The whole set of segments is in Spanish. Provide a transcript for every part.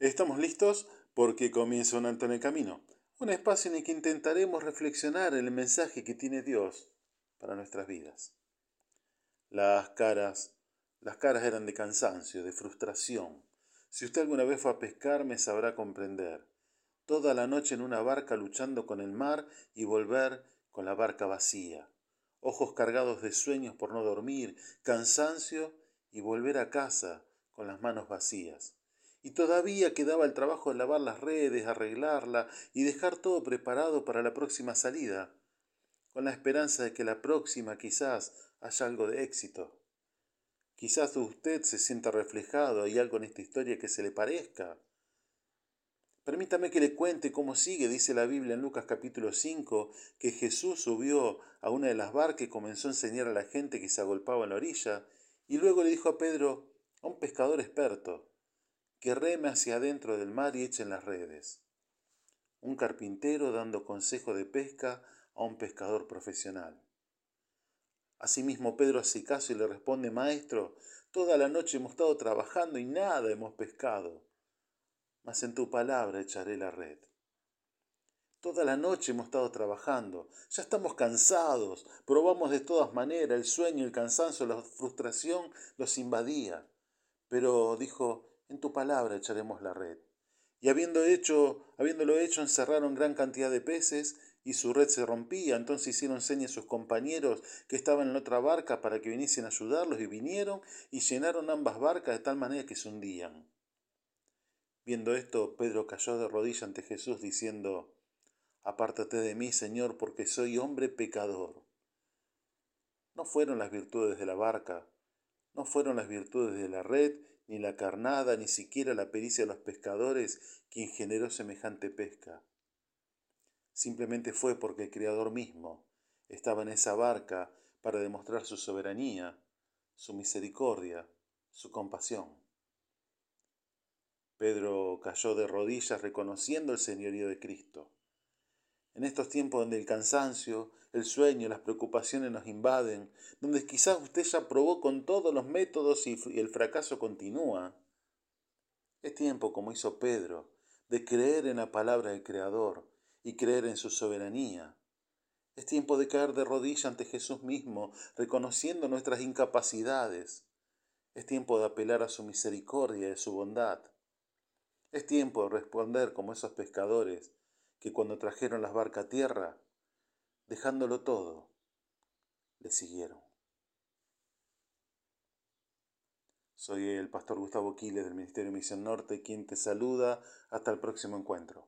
Estamos listos porque comienza un alto en el camino, un espacio en el que intentaremos reflexionar el mensaje que tiene Dios para nuestras vidas. Las caras, las caras eran de cansancio, de frustración. Si usted alguna vez fue a pescar, me sabrá comprender. Toda la noche en una barca luchando con el mar y volver con la barca vacía. Ojos cargados de sueños por no dormir, cansancio y volver a casa con las manos vacías. Y todavía quedaba el trabajo de lavar las redes, arreglarla y dejar todo preparado para la próxima salida, con la esperanza de que la próxima quizás haya algo de éxito. Quizás usted se sienta reflejado, hay algo en esta historia que se le parezca. Permítame que le cuente cómo sigue, dice la Biblia en Lucas capítulo 5, que Jesús subió a una de las barcas y comenzó a enseñar a la gente que se agolpaba en la orilla, y luego le dijo a Pedro, a un pescador experto, que reme hacia adentro del mar y echen las redes. Un carpintero dando consejo de pesca a un pescador profesional. Asimismo Pedro hace caso y le responde, Maestro, toda la noche hemos estado trabajando y nada hemos pescado, mas en tu palabra echaré la red. Toda la noche hemos estado trabajando, ya estamos cansados, probamos de todas maneras, el sueño, el cansancio, la frustración los invadía. Pero dijo, en tu palabra echaremos la red. Y habiendo hecho, habiéndolo hecho, encerraron gran cantidad de peces y su red se rompía. Entonces hicieron señas a sus compañeros que estaban en otra barca para que viniesen a ayudarlos y vinieron y llenaron ambas barcas de tal manera que se hundían. Viendo esto, Pedro cayó de rodillas ante Jesús diciendo, Apártate de mí, Señor, porque soy hombre pecador. No fueron las virtudes de la barca, no fueron las virtudes de la red, ni la carnada, ni siquiera la pericia de los pescadores quien generó semejante pesca. Simplemente fue porque el Creador mismo estaba en esa barca para demostrar su soberanía, su misericordia, su compasión. Pedro cayó de rodillas reconociendo el señorío de Cristo. En estos tiempos donde el cansancio, el sueño, las preocupaciones nos invaden, donde quizás usted ya probó con todos los métodos y el fracaso continúa, es tiempo, como hizo Pedro, de creer en la palabra del Creador y creer en su soberanía. Es tiempo de caer de rodillas ante Jesús mismo, reconociendo nuestras incapacidades. Es tiempo de apelar a su misericordia y a su bondad. Es tiempo de responder como esos pescadores que cuando trajeron las barcas a tierra, dejándolo todo, le siguieron. Soy el pastor Gustavo Quiles del Ministerio Misión Norte, quien te saluda hasta el próximo encuentro.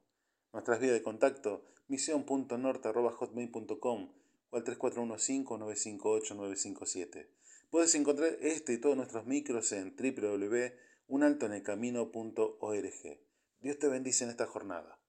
Nuestras vías de contacto, misión.norte.hotmail.com o al 3415-958-957. Puedes encontrar este y todos nuestros micros en www.unaltoenelcamino.org. Dios te bendice en esta jornada.